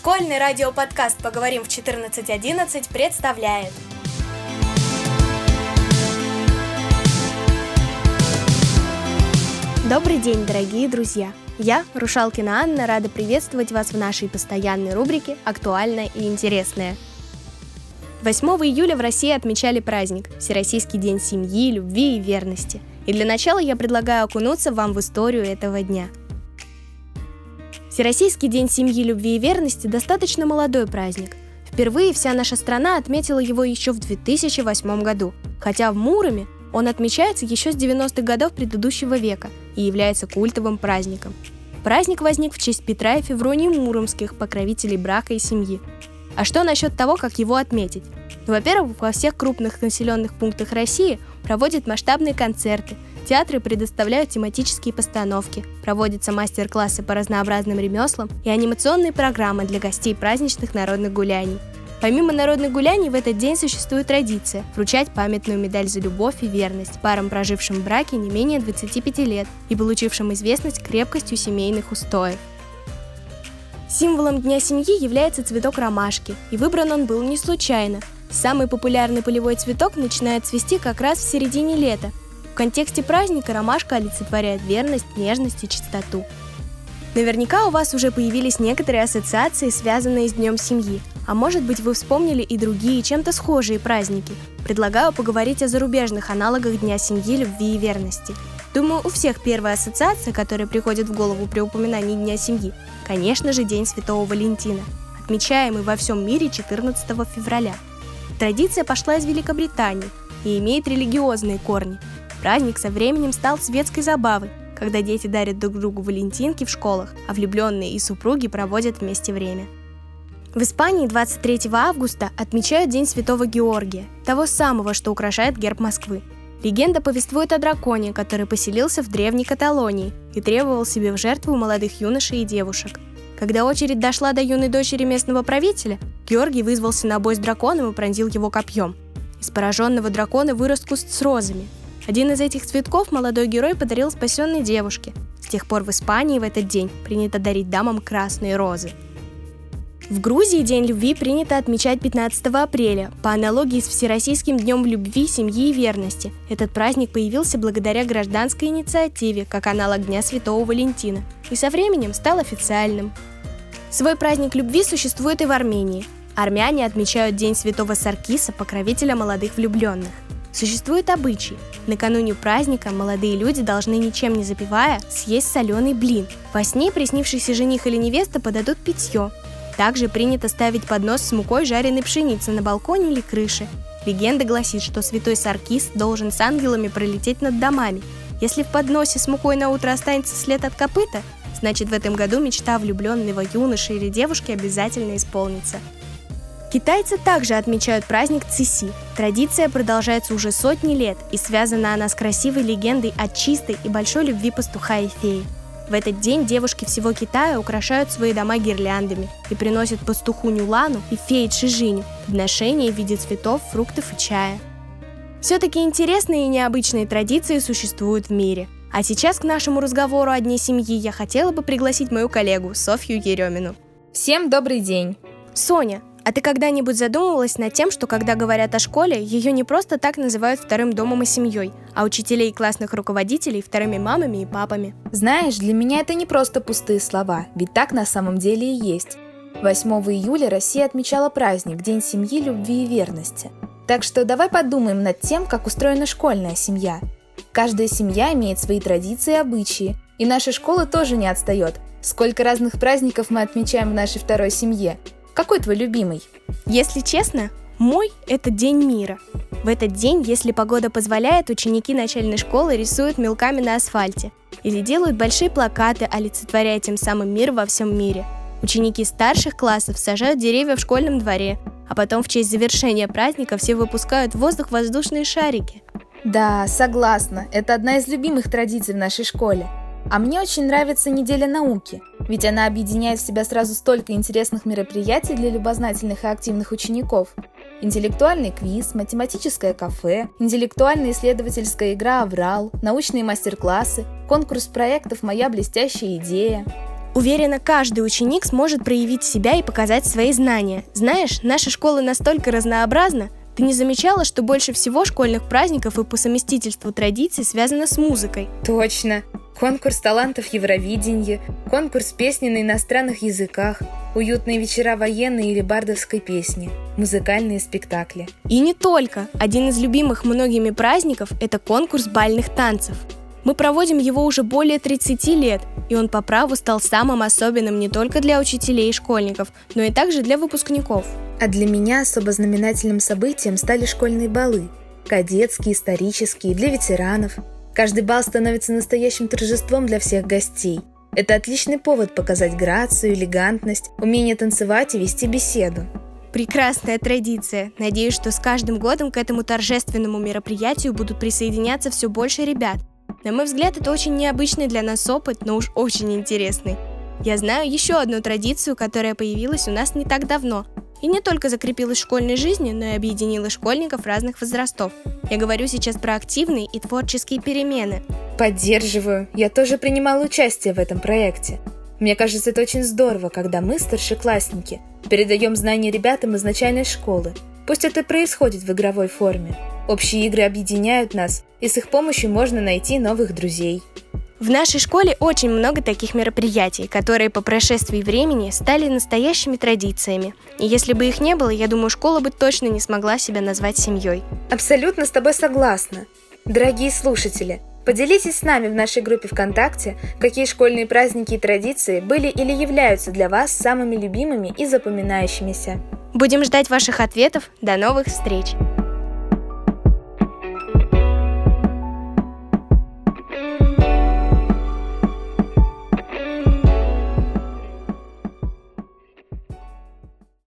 Школьный радиоподкаст «Поговорим в 14.11» представляет Добрый день, дорогие друзья! Я, Рушалкина Анна, рада приветствовать вас в нашей постоянной рубрике «Актуальное и интересное». 8 июля в России отмечали праздник – Всероссийский день семьи, любви и верности. И для начала я предлагаю окунуться вам в историю этого дня – Всероссийский день семьи, любви и верности достаточно молодой праздник. Впервые вся наша страна отметила его еще в 2008 году, хотя в Муроме он отмечается еще с 90-х годов предыдущего века и является культовым праздником. Праздник возник в честь Петра и Февронии Муромских, покровителей брака и семьи. А что насчет того, как его отметить? Во-первых, во всех крупных населенных пунктах России проводят масштабные концерты – Театры предоставляют тематические постановки, проводятся мастер-классы по разнообразным ремеслам и анимационные программы для гостей праздничных народных гуляний. Помимо народных гуляний, в этот день существует традиция вручать памятную медаль за любовь и верность парам, прожившим в браке не менее 25 лет и получившим известность крепкостью семейных устоев. Символом Дня семьи является цветок ромашки, и выбран он был не случайно. Самый популярный полевой цветок начинает цвести как раз в середине лета, в контексте праздника ромашка олицетворяет верность, нежность и чистоту. Наверняка у вас уже появились некоторые ассоциации, связанные с Днем семьи, а может быть вы вспомнили и другие чем-то схожие праздники. Предлагаю поговорить о зарубежных аналогах Дня семьи, любви и верности. Думаю, у всех первая ассоциация, которая приходит в голову при упоминании Дня семьи, конечно же, День Святого Валентина, отмечаемый во всем мире 14 февраля. Традиция пошла из Великобритании и имеет религиозные корни – Праздник со временем стал светской забавой, когда дети дарят друг другу валентинки в школах, а влюбленные и супруги проводят вместе время. В Испании 23 августа отмечают День Святого Георгия, того самого, что украшает герб Москвы. Легенда повествует о драконе, который поселился в древней Каталонии и требовал себе в жертву молодых юношей и девушек. Когда очередь дошла до юной дочери местного правителя, Георгий вызвался на бой с драконом и пронзил его копьем. Из пораженного дракона вырос куст с розами, один из этих цветков молодой герой подарил спасенной девушке. С тех пор в Испании в этот день принято дарить дамам красные розы. В Грузии День любви принято отмечать 15 апреля, по аналогии с Всероссийским днем любви, семьи и верности. Этот праздник появился благодаря гражданской инициативе, как аналог Дня Святого Валентина, и со временем стал официальным. Свой праздник любви существует и в Армении. Армяне отмечают День Святого Саркиса, покровителя молодых влюбленных. Существует обычай. Накануне праздника молодые люди должны, ничем не запивая, съесть соленый блин. Во сне приснившийся жених или невеста подадут питье. Также принято ставить поднос с мукой жареной пшеницы на балконе или крыше. Легенда гласит, что святой Саркис должен с ангелами пролететь над домами. Если в подносе с мукой на утро останется след от копыта, значит в этом году мечта влюбленного юноши или девушки обязательно исполнится. Китайцы также отмечают праздник Циси. Традиция продолжается уже сотни лет, и связана она с красивой легендой о чистой и большой любви пастуха и феи. В этот день девушки всего Китая украшают свои дома гирляндами и приносят пастуху Нюлану и фее Чижиню подношения в виде цветов, фруктов и чая. Все-таки интересные и необычные традиции существуют в мире. А сейчас к нашему разговору о Дне семьи я хотела бы пригласить мою коллегу Софью Еремину. Всем добрый день! Соня, а ты когда-нибудь задумывалась над тем, что когда говорят о школе, ее не просто так называют вторым домом и семьей, а учителей и классных руководителей вторыми мамами и папами? Знаешь, для меня это не просто пустые слова, ведь так на самом деле и есть. 8 июля Россия отмечала праздник День семьи, любви и верности. Так что давай подумаем над тем, как устроена школьная семья. Каждая семья имеет свои традиции и обычаи, и наша школа тоже не отстает. Сколько разных праздников мы отмечаем в нашей второй семье, какой твой любимый? Если честно, мой – это День мира. В этот день, если погода позволяет, ученики начальной школы рисуют мелками на асфальте или делают большие плакаты, олицетворяя тем самым мир во всем мире. Ученики старших классов сажают деревья в школьном дворе, а потом в честь завершения праздника все выпускают в воздух воздушные шарики. Да, согласна, это одна из любимых традиций в нашей школе – а мне очень нравится неделя науки, ведь она объединяет в себя сразу столько интересных мероприятий для любознательных и активных учеников. Интеллектуальный квиз, математическое кафе, интеллектуальная исследовательская игра «Аврал», научные мастер-классы, конкурс проектов «Моя блестящая идея». Уверена, каждый ученик сможет проявить себя и показать свои знания. Знаешь, наша школа настолько разнообразна, ты не замечала, что больше всего школьных праздников и по совместительству традиций связано с музыкой? Точно. Конкурс талантов Евровидения, конкурс песни на иностранных языках, уютные вечера военной или бардовской песни, музыкальные спектакли. И не только. Один из любимых многими праздников – это конкурс бальных танцев. Мы проводим его уже более 30 лет, и он по праву стал самым особенным не только для учителей и школьников, но и также для выпускников. А для меня особо знаменательным событием стали школьные балы. Кадетские, исторические, для ветеранов. Каждый бал становится настоящим торжеством для всех гостей. Это отличный повод показать грацию, элегантность, умение танцевать и вести беседу. Прекрасная традиция. Надеюсь, что с каждым годом к этому торжественному мероприятию будут присоединяться все больше ребят. На мой взгляд, это очень необычный для нас опыт, но уж очень интересный. Я знаю еще одну традицию, которая появилась у нас не так давно, и не только закрепилась в школьной жизни, но и объединила школьников разных возрастов. Я говорю сейчас про активные и творческие перемены. Поддерживаю. Я тоже принимала участие в этом проекте. Мне кажется, это очень здорово, когда мы, старшеклассники, передаем знания ребятам из начальной школы. Пусть это происходит в игровой форме. Общие игры объединяют нас, и с их помощью можно найти новых друзей. В нашей школе очень много таких мероприятий, которые по прошествии времени стали настоящими традициями. И если бы их не было, я думаю, школа бы точно не смогла себя назвать семьей. Абсолютно с тобой согласна. Дорогие слушатели, поделитесь с нами в нашей группе ВКонтакте, какие школьные праздники и традиции были или являются для вас самыми любимыми и запоминающимися. Будем ждать ваших ответов. До новых встреч!